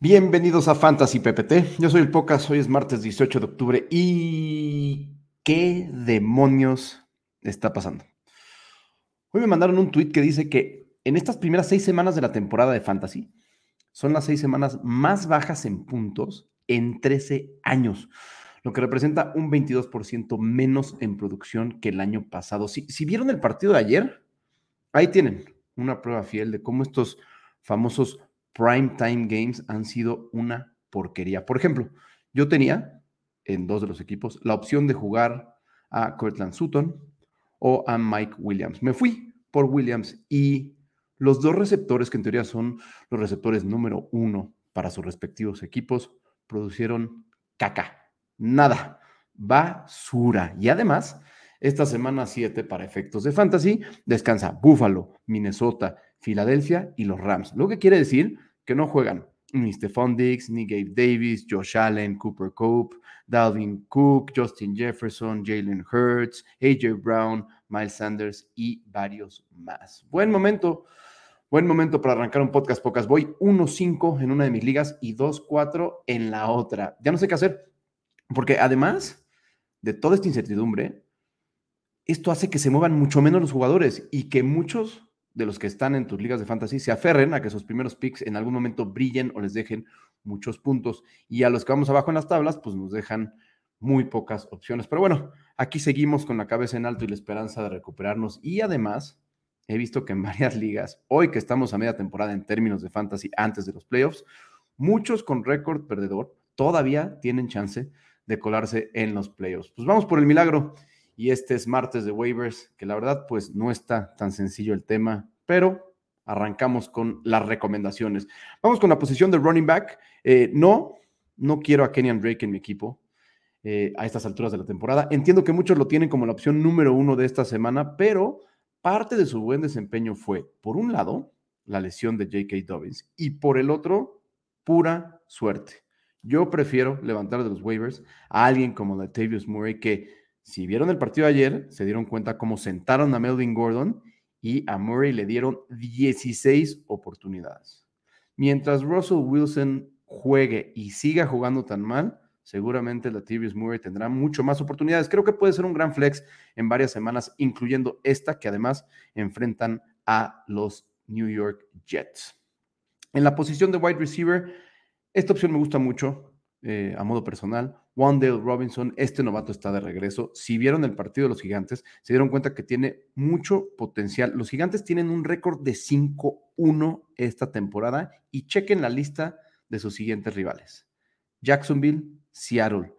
Bienvenidos a Fantasy PPT. Yo soy el Pocas, hoy es martes 18 de octubre y ¿qué demonios está pasando? Hoy me mandaron un tweet que dice que en estas primeras seis semanas de la temporada de Fantasy son las seis semanas más bajas en puntos en 13 años, lo que representa un 22% menos en producción que el año pasado. Si, si vieron el partido de ayer, ahí tienen una prueba fiel de cómo estos famosos prime time games han sido una porquería. Por ejemplo, yo tenía en dos de los equipos la opción de jugar a Cortland Sutton o a Mike Williams. Me fui por Williams y los dos receptores, que en teoría son los receptores número uno para sus respectivos equipos, producieron caca. Nada. Basura. Y además, esta semana 7 para efectos de fantasy descansa Buffalo, Minnesota, Filadelfia y los Rams. Lo que quiere decir que no juegan ni Stephon Diggs, ni Gabe Davis, Josh Allen, Cooper Cope, Dalvin Cook, Justin Jefferson, Jalen Hurts, AJ Brown, Miles Sanders y varios más. Buen momento, buen momento para arrancar un podcast pocas. Voy 1-5 en una de mis ligas y 2-4 en la otra. Ya no sé qué hacer, porque además de toda esta incertidumbre, esto hace que se muevan mucho menos los jugadores y que muchos de los que están en tus ligas de fantasy se aferren a que sus primeros picks en algún momento brillen o les dejen muchos puntos. Y a los que vamos abajo en las tablas, pues nos dejan muy pocas opciones. Pero bueno, aquí seguimos con la cabeza en alto y la esperanza de recuperarnos. Y además, he visto que en varias ligas, hoy que estamos a media temporada en términos de fantasy antes de los playoffs, muchos con récord perdedor todavía tienen chance de colarse en los playoffs. Pues vamos por el milagro y este es martes de waivers, que la verdad pues no está tan sencillo el tema, pero arrancamos con las recomendaciones. Vamos con la posición de running back. Eh, no, no quiero a Kenyan Drake en mi equipo eh, a estas alturas de la temporada. Entiendo que muchos lo tienen como la opción número uno de esta semana, pero parte de su buen desempeño fue, por un lado, la lesión de J.K. Dobbins y por el otro, pura suerte. Yo prefiero levantar de los waivers a alguien como Latavius Murray que si vieron el partido ayer, se dieron cuenta cómo sentaron a Melvin Gordon y a Murray le dieron 16 oportunidades. Mientras Russell Wilson juegue y siga jugando tan mal, seguramente Latavius Murray tendrá mucho más oportunidades. Creo que puede ser un gran flex en varias semanas, incluyendo esta que además enfrentan a los New York Jets. En la posición de wide receiver, esta opción me gusta mucho. Eh, a modo personal. Wandale Robinson, este novato está de regreso. Si vieron el partido de los gigantes, se dieron cuenta que tiene mucho potencial. Los gigantes tienen un récord de 5-1 esta temporada y chequen la lista de sus siguientes rivales. Jacksonville, Seattle,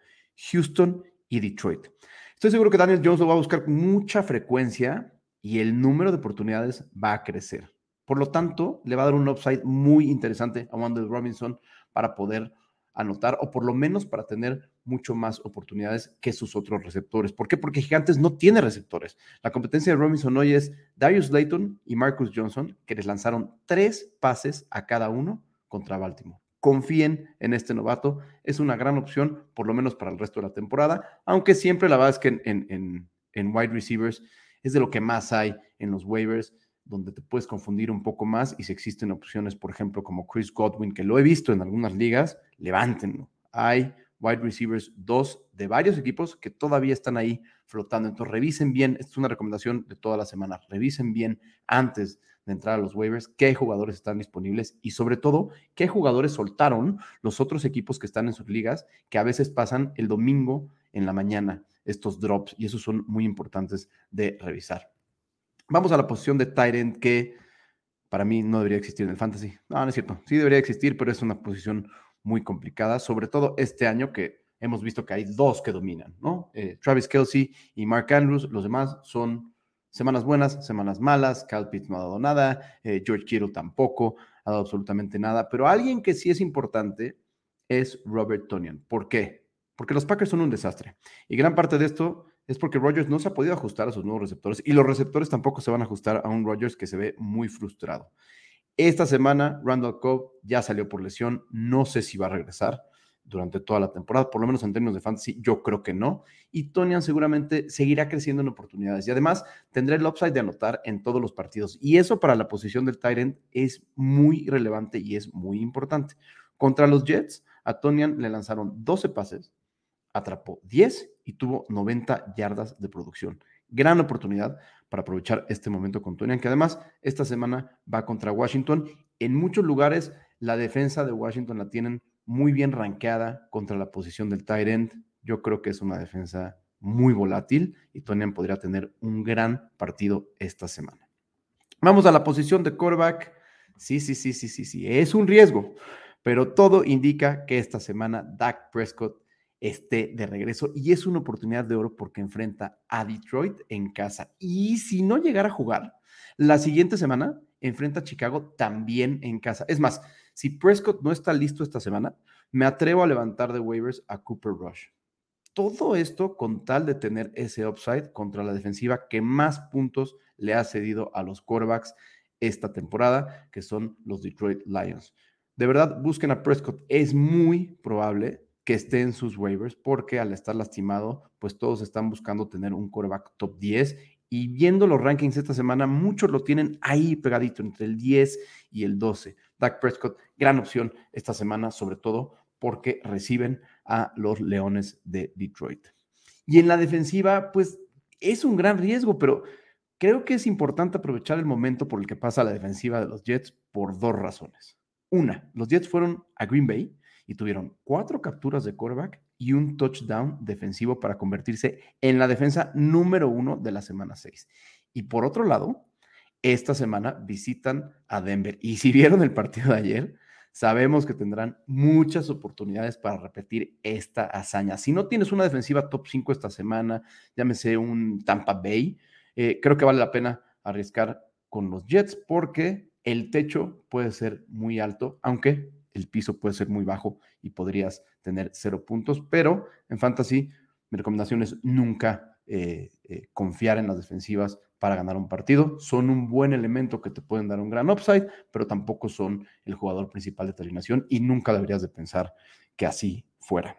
Houston y Detroit. Estoy seguro que Daniel Jones lo va a buscar con mucha frecuencia y el número de oportunidades va a crecer. Por lo tanto, le va a dar un upside muy interesante a Wandale Robinson para poder anotar o por lo menos para tener mucho más oportunidades que sus otros receptores. ¿Por qué? Porque Gigantes no tiene receptores. La competencia de Robinson hoy es Darius Layton y Marcus Johnson, que les lanzaron tres pases a cada uno contra Baltimore. Confíen en este novato, es una gran opción, por lo menos para el resto de la temporada, aunque siempre la verdad es que en, en, en wide receivers es de lo que más hay en los waivers donde te puedes confundir un poco más y si existen opciones, por ejemplo, como Chris Godwin, que lo he visto en algunas ligas, levántenlo. Hay wide receivers dos de varios equipos que todavía están ahí flotando. Entonces, revisen bien, esta es una recomendación de toda la semana, revisen bien antes de entrar a los waivers qué jugadores están disponibles y sobre todo qué jugadores soltaron los otros equipos que están en sus ligas, que a veces pasan el domingo en la mañana estos drops y esos son muy importantes de revisar. Vamos a la posición de Tyrant que para mí no debería existir en el fantasy. No, no es cierto. Sí debería existir, pero es una posición muy complicada, sobre todo este año que hemos visto que hay dos que dominan, ¿no? Eh, Travis Kelsey y Mark Andrews, los demás son semanas buenas, semanas malas, Cal Pitts no ha dado nada, eh, George Kittle tampoco ha dado absolutamente nada, pero alguien que sí es importante es Robert Tonian. ¿Por qué? Porque los Packers son un desastre. Y gran parte de esto es porque Rogers no se ha podido ajustar a sus nuevos receptores y los receptores tampoco se van a ajustar a un Rogers que se ve muy frustrado. Esta semana, Randall Cobb ya salió por lesión. No sé si va a regresar durante toda la temporada, por lo menos en términos de fantasy, yo creo que no. Y Tonian seguramente seguirá creciendo en oportunidades y además tendrá el upside de anotar en todos los partidos. Y eso para la posición del Tyrant es muy relevante y es muy importante. Contra los Jets, a Tonian le lanzaron 12 pases, atrapó 10 y tuvo 90 yardas de producción. Gran oportunidad para aprovechar este momento con Tonian, que además esta semana va contra Washington. En muchos lugares la defensa de Washington la tienen muy bien rankeada contra la posición del tight end. Yo creo que es una defensa muy volátil y Tonian podría tener un gran partido esta semana. Vamos a la posición de quarterback. Sí, sí, sí, sí, sí, sí. Es un riesgo, pero todo indica que esta semana Dak Prescott esté de regreso y es una oportunidad de oro porque enfrenta a Detroit en casa. Y si no llegara a jugar, la siguiente semana enfrenta a Chicago también en casa. Es más, si Prescott no está listo esta semana, me atrevo a levantar de waivers a Cooper Rush. Todo esto con tal de tener ese upside contra la defensiva que más puntos le ha cedido a los quarterbacks esta temporada, que son los Detroit Lions. De verdad, busquen a Prescott. Es muy probable que esté en sus waivers, porque al estar lastimado, pues todos están buscando tener un quarterback top 10 y viendo los rankings esta semana, muchos lo tienen ahí pegadito entre el 10 y el 12. Dak Prescott, gran opción esta semana, sobre todo porque reciben a los Leones de Detroit. Y en la defensiva, pues es un gran riesgo, pero creo que es importante aprovechar el momento por el que pasa la defensiva de los Jets por dos razones. Una, los Jets fueron a Green Bay y tuvieron cuatro capturas de quarterback y un touchdown defensivo para convertirse en la defensa número uno de la semana 6. Y por otro lado, esta semana visitan a Denver. Y si vieron el partido de ayer, sabemos que tendrán muchas oportunidades para repetir esta hazaña. Si no tienes una defensiva top 5 esta semana, llámese un Tampa Bay, eh, creo que vale la pena arriesgar con los Jets porque el techo puede ser muy alto, aunque el piso puede ser muy bajo y podrías tener cero puntos, pero en fantasy mi recomendación es nunca eh, eh, confiar en las defensivas para ganar un partido. Son un buen elemento que te pueden dar un gran upside, pero tampoco son el jugador principal de terminación y nunca deberías de pensar que así fuera.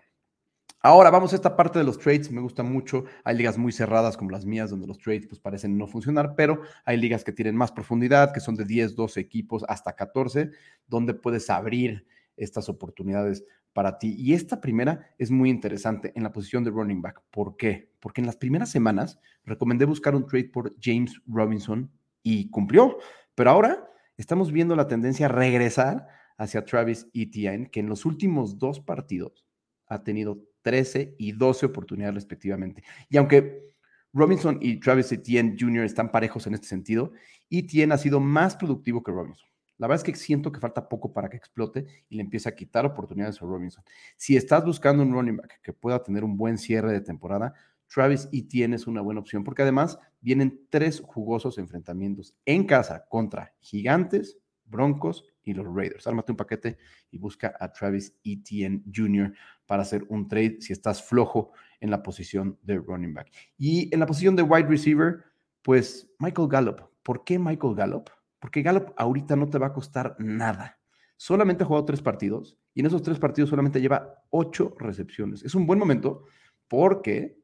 Ahora vamos a esta parte de los trades, me gusta mucho. Hay ligas muy cerradas como las mías donde los trades pues parecen no funcionar, pero hay ligas que tienen más profundidad, que son de 10, 12 equipos hasta 14, donde puedes abrir estas oportunidades para ti. Y esta primera es muy interesante en la posición de running back. ¿Por qué? Porque en las primeras semanas recomendé buscar un trade por James Robinson y cumplió, pero ahora estamos viendo la tendencia a regresar hacia Travis Etienne, que en los últimos dos partidos ha tenido 13 y 12 oportunidades respectivamente. Y aunque Robinson y Travis Etienne Jr. están parejos en este sentido, Etienne ha sido más productivo que Robinson. La verdad es que siento que falta poco para que explote y le empiece a quitar oportunidades a Robinson. Si estás buscando un running back que pueda tener un buen cierre de temporada, Travis Etienne es una buena opción porque además vienen tres jugosos enfrentamientos en casa contra Gigantes, Broncos y los Raiders. Ármate un paquete y busca a Travis Etienne Jr. para hacer un trade si estás flojo en la posición de running back. Y en la posición de wide receiver, pues Michael Gallup. ¿Por qué Michael Gallup? Porque Gallup ahorita no te va a costar nada. Solamente ha jugado tres partidos y en esos tres partidos solamente lleva ocho recepciones. Es un buen momento porque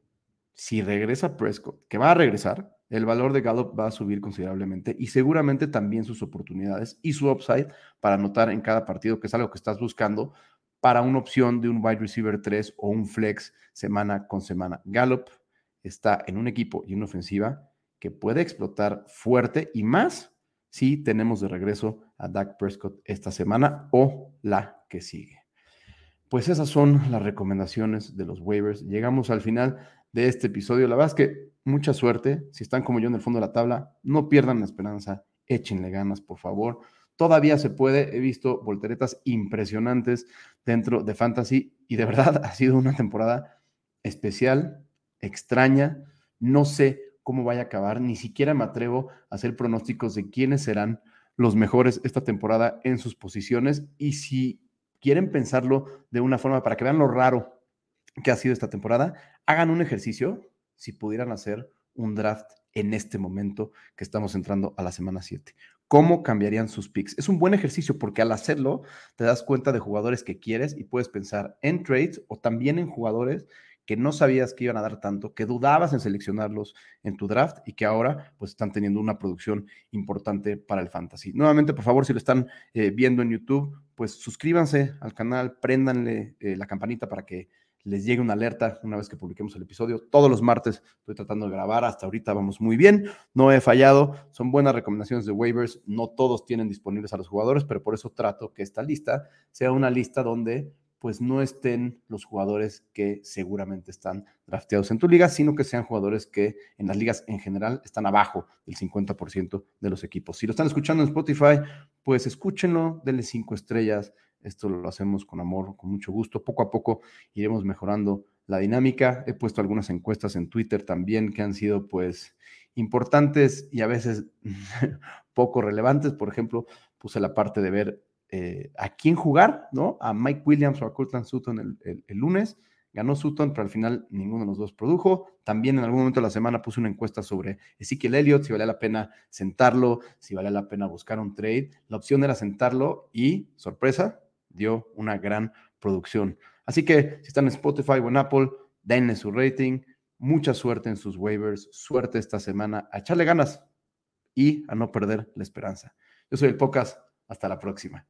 si regresa Prescott, que va a regresar, el valor de Gallup va a subir considerablemente y seguramente también sus oportunidades y su upside para anotar en cada partido, que es algo que estás buscando para una opción de un wide receiver 3 o un flex semana con semana. Gallup está en un equipo y una ofensiva que puede explotar fuerte y más si tenemos de regreso a Dak Prescott esta semana o la que sigue. Pues esas son las recomendaciones de los waivers. Llegamos al final de este episodio. La verdad es que mucha suerte. Si están como yo en el fondo de la tabla, no pierdan la esperanza, échenle ganas, por favor. Todavía se puede. He visto volteretas impresionantes dentro de Fantasy y de verdad ha sido una temporada especial, extraña. No sé cómo vaya a acabar, ni siquiera me atrevo a hacer pronósticos de quiénes serán los mejores esta temporada en sus posiciones y si quieren pensarlo de una forma para que vean lo raro que ha sido esta temporada, hagan un ejercicio si pudieran hacer un draft en este momento que estamos entrando a la semana 7. ¿Cómo cambiarían sus picks? Es un buen ejercicio porque al hacerlo te das cuenta de jugadores que quieres y puedes pensar en trades o también en jugadores que no sabías que iban a dar tanto, que dudabas en seleccionarlos en tu draft y que ahora pues están teniendo una producción importante para el fantasy. Nuevamente, por favor, si lo están eh, viendo en YouTube, pues suscríbanse al canal, préndanle eh, la campanita para que les llegue una alerta una vez que publiquemos el episodio. Todos los martes estoy tratando de grabar, hasta ahorita vamos muy bien, no he fallado, son buenas recomendaciones de waivers, no todos tienen disponibles a los jugadores, pero por eso trato que esta lista sea una lista donde pues no estén los jugadores que seguramente están drafteados en tu liga, sino que sean jugadores que en las ligas en general están abajo del 50% de los equipos. Si lo están escuchando en Spotify, pues escúchenlo, denle cinco estrellas. Esto lo hacemos con amor, con mucho gusto. Poco a poco iremos mejorando la dinámica. He puesto algunas encuestas en Twitter también que han sido pues importantes y a veces poco relevantes. Por ejemplo, puse la parte de ver eh, a quién jugar, ¿no? A Mike Williams o a Cortland Sutton el, lunes. Ganó Sutton, pero al final ninguno de los dos produjo. También en algún momento de la semana puse una encuesta sobre Ezekiel Elliott, si valía la pena sentarlo, si valía la pena buscar un trade. La opción era sentarlo y, sorpresa, dio una gran producción. Así que si están en Spotify o en Apple, denle su rating. Mucha suerte en sus waivers, suerte esta semana, a echarle ganas y a no perder la esperanza. Yo soy el Pocas, hasta la próxima.